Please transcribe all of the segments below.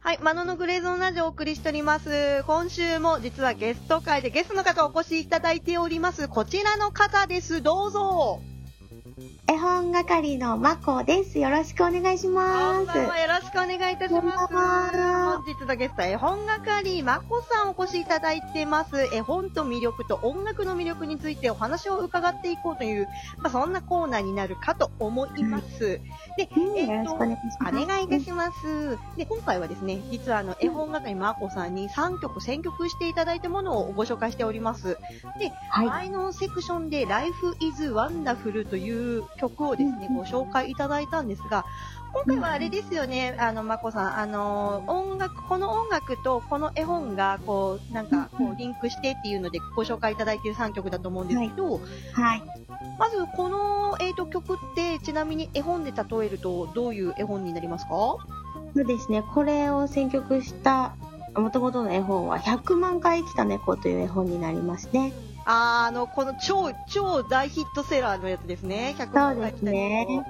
はい、マノのグレーゾーンラジオをお送りしております。今週も実はゲスト会でゲストの方お越しいただいております。こちらの方です。どうぞ。絵本係のまこです。よろしくお願いしこます。よろしくお願いいたします。本日のゲストは絵本係まこさんお越しいただいてます。絵本と魅力と音楽の魅力についてお話を伺っていこうという、まあ、そんなコーナーになるかと思います。で、うんえっとよろしくお願いいいたします。で、今回はですね、実はあの、絵本係まこさんに3曲選曲していただいたものをご紹介しております。で、はい。前のセクションで Life is Wonderful という曲をですね、うんご紹介いただいたんですが、今回はあれですよね、あの、まこさん、あの、音楽、この音楽とこの絵本が、こう、なんか、こう、リンクしてっていうのでご紹介いただいている3曲だと思うんですけど、はい。まず、この、えっ、と、曲って、ちなみに絵本で例えると、どういう絵本になりますか？そうですね、これを選曲した元々の絵本は100万回生きた猫という絵本になりますね。あの、この超、超大ヒットセラーのやつですね。100万回来たそうですね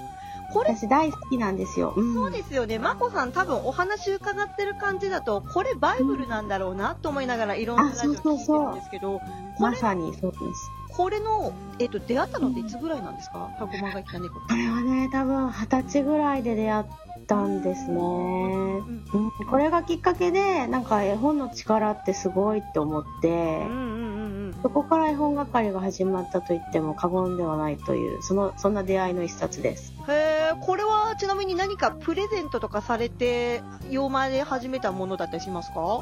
これ私大好きなんですよ。うん。そうですよね。まこさん多分お話伺ってる感じだと、これバイブルなんだろうなと思いながらいろんなラジオ聞いてるんですけど、まさにそうです。これの、えっ、と、出会ったのっていつぐらいなんですか ?100 万が来た猫。これはね、多分二十歳ぐらいで出会ったんですね。うんうん、これがきっかけで、なんか絵本の力ってすごいって思って、うんうん。そこから絵本係が始まったと言っても過言ではないという、その、そんな出会いの一冊です。へえ、これはちなみに何かプレゼントとかされて、用前で始めたものだったりしますか？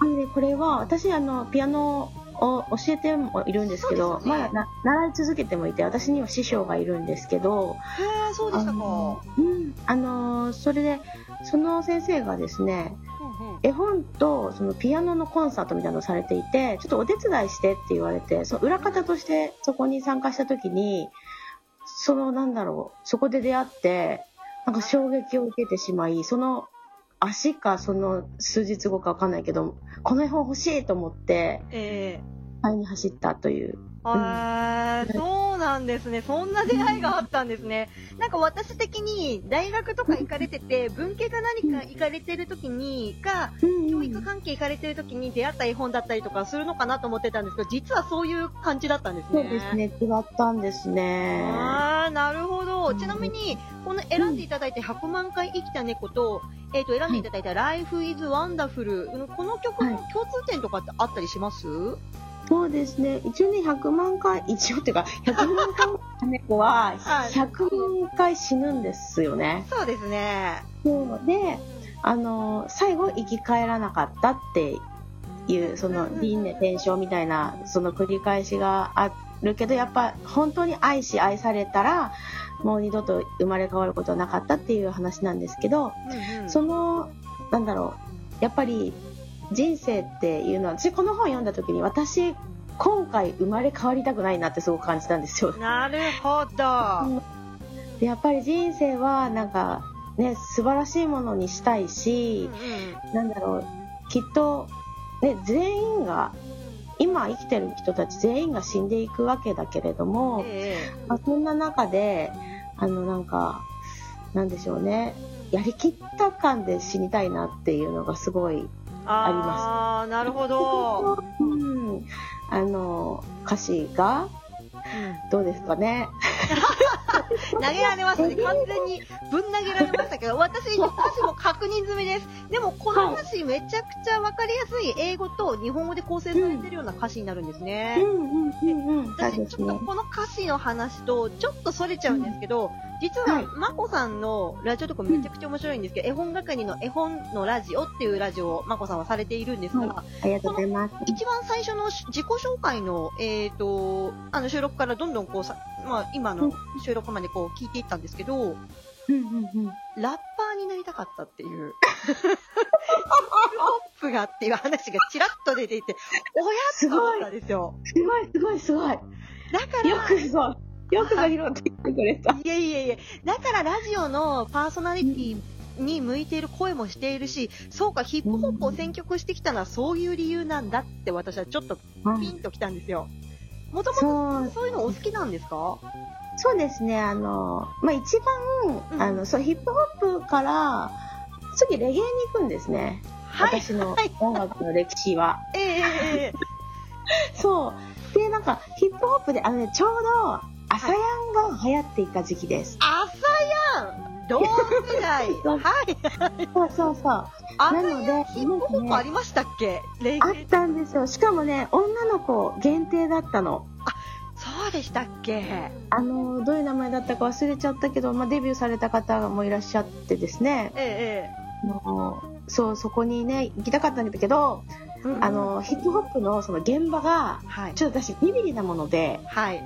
あのね、これは、私、あの、ピアノを教えてもいるんですけど、ねまだな習い続けてもいて、私には師匠がいるんですけど、へえ、そうでしたか。うん、あの、それで、その先生がですね、絵本とそのピアノのコンサートみたいなのをされていて、ちょっとお手伝いしてって言われて、その裏方としてそこに参加した時に、そのなんだろう、そこで出会って、なんか衝撃を受けてしまい、その足かその数日後かわかんないけど、この絵本欲しいと思って、ええ買いに走ったという。あーそうなんですね。そんな出会いがあったんですね。なんか私的に大学とか行かれてて、文系か何か行かれてる時に、か、教育関係行かれてる時に出会った絵本だったりとかするのかなと思ってたんですけど、実はそういう感じだったんですね。そうですね、違ったんですね。あー、なるほど。うんちなみに、この選んでいただいて100万回生きた猫と、えっ、と、選んでいただいた Life is Wonderful。うんこの曲の共通点とかってあったりします、そうですね。一応ね、100万回、一応っていうか、100万回の猫は、はい100万回死ぬんですよね。そうですね。そうで、あの、最後生き返らなかったっていう、その、輪廻転生みたいな、その繰り返しがあるけど、やっぱ本当に愛し愛されたら、もう二度と生まれ変わることはなかったっていう話なんですけど、うんうん。その、なんだろう、やっぱり人生っていうのは、私この本読んだ時に私、今回生まれ変わりたくないなってすごく感じたんですよ。なるほど。でやっぱり人生はなんかね、素晴らしいものにしたいしうん、うんなんだろう、きっとね、全員が、今生きてる人たち全員が死んでいくわけだけれども、えまあ、そんな中で、あのなんか、なんでしょうね、やりきった感で死にたいなっていうのがすごいえあります。あー、なるほど。うん、あの歌詞がどうですかね。投げられましたね。完全にぶん投げられましたけど、私、歌詞も確認済みです。でも、この歌詞めちゃくちゃわかりやすい英語と日本語で構成されてるような歌詞になるんですね。私、ちょっと。この歌詞の話とちょっとそれちゃうんですけど、実ははいまこさんのラジオとかめちゃくちゃ面白いんですけど、絵本係の絵本のラジオっていうラジオをまこさんはされているんですが、はありがとうございます。一番最初の自己紹介の、えっ、と、あの収録からどんどんこうさ、まあ今の収録までこう聞いていったんですけど、うんうんうん。ラッパーになりたかったっていう、ヒップホップがっていう話がちらっと出ていて、おやすごいですよ。すごいすごいすごい。よだから、くぞ、よくぞ拾ってきてくれた。いえいえいえ、だからラジオのパーソナリティに向いている声もしているし、そうか、ヒップホップを選曲してきたのはそういう理由なんだって私はちょっとピンときたんですよ。もともとそういうのお好きなんですか？そうですね、あの、まあ、一番、うんあの、そう、ヒップホップから、次レゲエに行くんですね。はい。私のはい音楽の歴史は。ええええええ そう。で、なんか、ヒップホップで、あのね、ちょうど、朝ヤンが流行っていた時期です。朝やん同世代はい。そうそうそう。朝なのでヒップホップありましたっけ？レゲあったんですよ。しかもね、女の子限定だったの。そうでしたっけ？あの、どういう名前だったか忘れちゃったけど、まあ、デビューされた方もいらっしゃってですね、ええもうそう、そこにね、行きたかったんだけど、ええ。あ、の、ヒップホップのその現場が、はい。ちょっと私ビビリなもので、はい。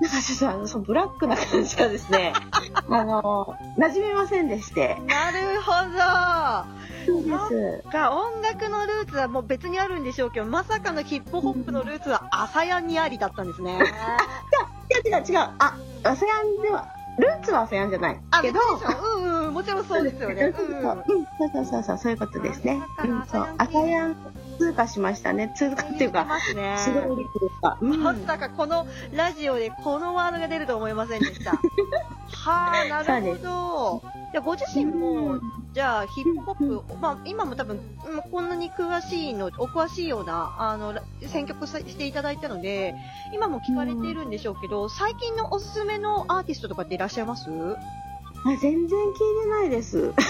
なんかちょっとあの、そのブラックな感じがですね、あの、馴染めませんでして。なるほど。そうです。が音楽のルーツはもう別にあるんでしょうけど、まさかのヒップホップのルーツは朝やんにありだったんですね。違う違う違う。あ、アセアンでは、ルーツはアセアンじゃない。あ、けど、別でしょうんうん、もちろんそうですよね。そうそうそううんそうそうそうそう、そういうことですね。あうん、そう。アサアサヤン通過しましたね。通過っていういか、ますね。すごいですか。うん。まさかこのラジオでこのワードが出ると思いませんでした。はあ、なるほど。じゃあご自身も、じゃあヒップホップ、まあ今も多分、うんこんなに詳しいの、お詳しいような、あの、ら選曲さしていただいたので、今も聞かれているんでしょうけど、最近のおすすめのアーティストとかっていらっしゃいます？あ全然聞いてないです。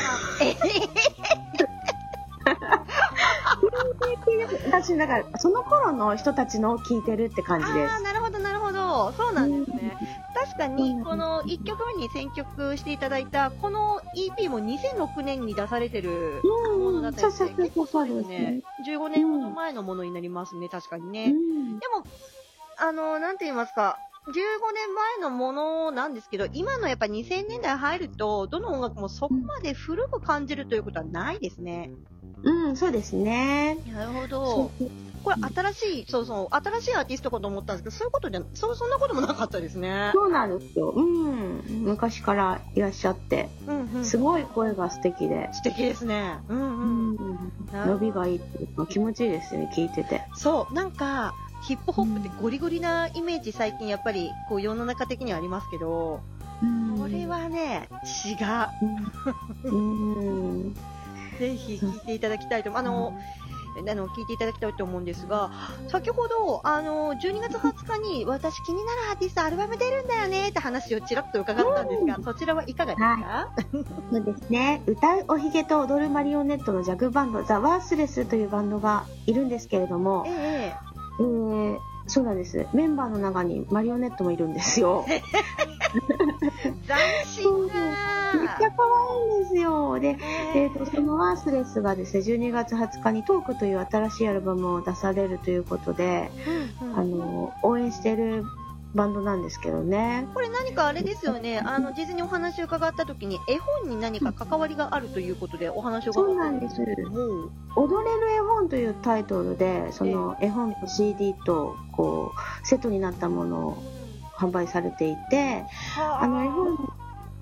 私、だから、その頃の人たちのを聞いてるって感じですああ、。なるほど、なるほど。そうなんですね。確かうに、んこの1曲目に選曲していただいた、この EP も2006年に出されてるものだったりして、結構そうですねで。15年ほど前のものになりますね、確かにね。うんでも、あの、なんて言いますか、15年前のものなんですけど、今のやっぱ2000年代入ると、どの音楽もそこまで古く感じるということはないですね。うん、そうですね。なるほそど。うこれ新しい、そうそう、新しいアーティストかと思ったんですけど、そういうことじゃ、そう、そんなこともなかったですね。そうなんですよ。うん。昔からいらっしゃって、うんうん。すごい声が素敵で。素敵ですね。うんううん。ん。なる伸びがいいっていうか気持ちいいですね、聞いてて。そう、なんか、ヒップホップってゴリゴリなイメージ最近やっぱりこう世の中的にはありますけど、うんこれはね、違う。うん。うん。ぜひ聞いていただきたいと思う。あの、あの、聞いていただきたいと思うんですが、先ほど、あの、12月20日に私気になるアーティストアルバム出るんだよねって話をちらっと伺ったんですが、そちらはいかがですか？そうですね。歌うおひげと踊るマリオネットのジャグバンド、ザ・ワースレスというバンドがいるんですけれども、ええー、そうなんです。メンバーの中にマリオネットもいるんですよ。え 斬新だ。めっちゃ可愛いんですよ。で、ええー、とそのワースレスがですね12月20日にトークという新しいアルバムを出されるということで、うんうん。あの応援しているバンドなんですけどね。これ何かあれですよね、あの、事前にお話を伺った時に、絵本に何か関わりがあるということでお話を伺ったんですけれども、「踊れる絵本」というタイトルでその絵本と CD とこうセットになったものを販売されていてあの絵本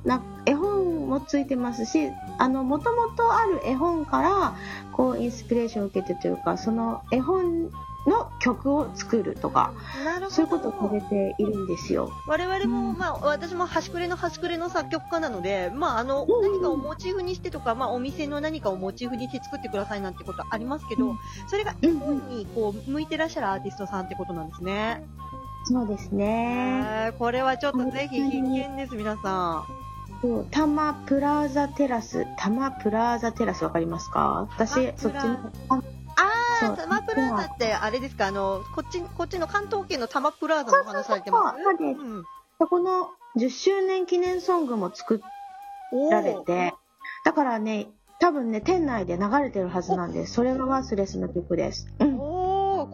な絵本もついてますしあのもともとある絵本からこうインスピレーションを受けてというかその絵本の曲を作るとか。そういうことをされているんですよ。我々も、うんまあ、私も端くれの端くれの作曲家なので、まあ、あの、うん何かをモチーフにしてとか、まあ、お店の何かをモチーフにして作ってくださいなんてことありますけど、うんそれが絵本に、こう、向いてらっしゃるアーティストさんってことなんですね。そうですね。えーこれはちょっとぜひ必見です、皆さそうタマプラザテラス、タマプラザテラスわかりますか？私、そっちの、あん。あー、そうタマプラザって、あれですか、あの、こっち、こっちの関東圏のタマプラザのお話されてます？そうそうそこの10周年記念ソングも作られて、だからね、多分ね、店内で流れてるはずなんです。それがワースレスの曲です。うん。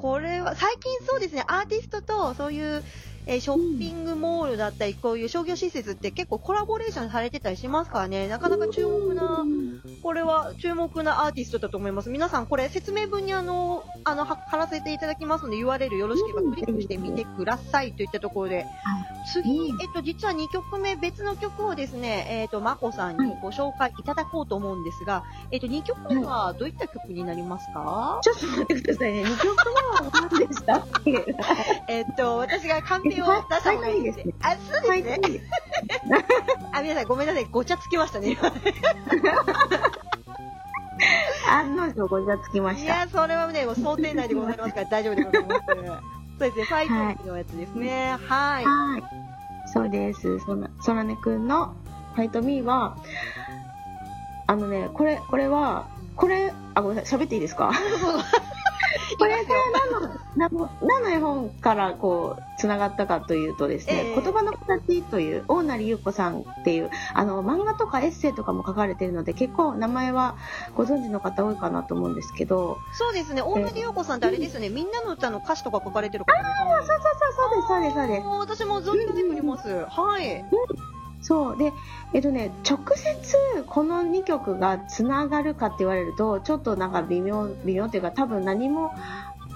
これは、最近そうですね、アーティストとそういう、えーショッピングモールだったり、こういう商業施設って結構コラボレーションされてたりしますからね、なかなか注目な、これは注目なアーティストだと思います。皆さん、これ説明文にあの、あの、は貼らせていただきますので URL よろしければうん。クリックしてみてくださいといったところで、次、えっと、実は2曲目、別の曲をですね、えっと、まこさんにご紹介いただこうと思うんですが、えっと、2曲目はどういった曲になりますか、ちょっと待ってくださいね。2曲目は何でしたっけ？えっと、私がペを出した方がいいですね。あ、そうですね。あ、皆さんごめんなさい。ごちゃつきましたね。案の定ごちゃつきました。いや、それはね、もう想定内でございますから大丈夫でございます。そうですね、ファイトのやつですね。はい。はい。そうです。そな、そらねくんのファイトミーは、あのね、これ、これは、これ、あ、ごめんなさい、喋っていいですか？これ、これ何の、何の、絵本からこう、つながったかというとですね、えー、言葉の形という、大成優子さんっていう、あの、漫画とかエッセイとかも書かれているので、結構名前はご存知の方多いかなと思うんですけど。そうですね、大成優子さんってあれですね、みんなの歌の歌詞とか書かれてる方ああ、そうそうそう、そうです、そうです、そうです。私も存じております。はい。うん。そう。でえっとね直接この2曲がつながるかって言われるとちょっとなんか微妙微妙っていうか多分何も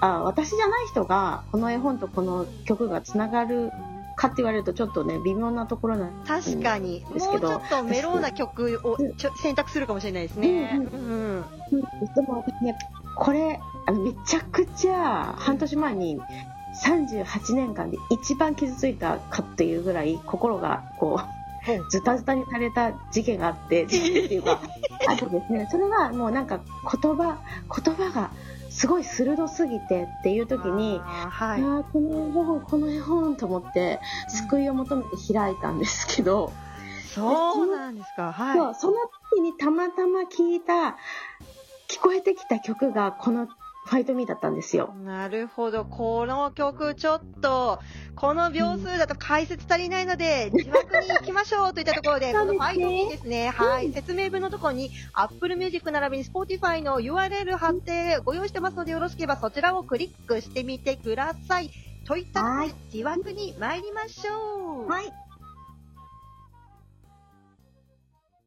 あ私じゃない人がこの絵本とこの曲がつながるかって言われるとちょっとね微妙なところなん確かに。ですけど。もうちょっとメローな曲をちょ選択するかもしれないですね、うん、うん、でもねこれあのめちゃくちゃ半年前に38年間で一番傷ついたかっていうぐらい心がこうズタズタにされた事件があって、事件っていうか、あとですね、それはもうなんか言葉、言葉がすごい鋭すぎてっていう時に、あ、はい、あこの絵本、この絵本と思って救いを求めて開いたんですけど、そうなんですか、はい。その時にたまたま聞いた、聞こえてきた曲がこのファイトミーだったんですよ。なるほど。この曲ちょっと、この秒数だと解説足りないので、字幕に行きましょうといったところで、このファイトミーですね。はい。説明文のところに、Apple Music 並びに Spotify の URL 貼ってご用意してますので、よろしければそちらをクリックしてみてください。といった字幕に参りましょう。はい。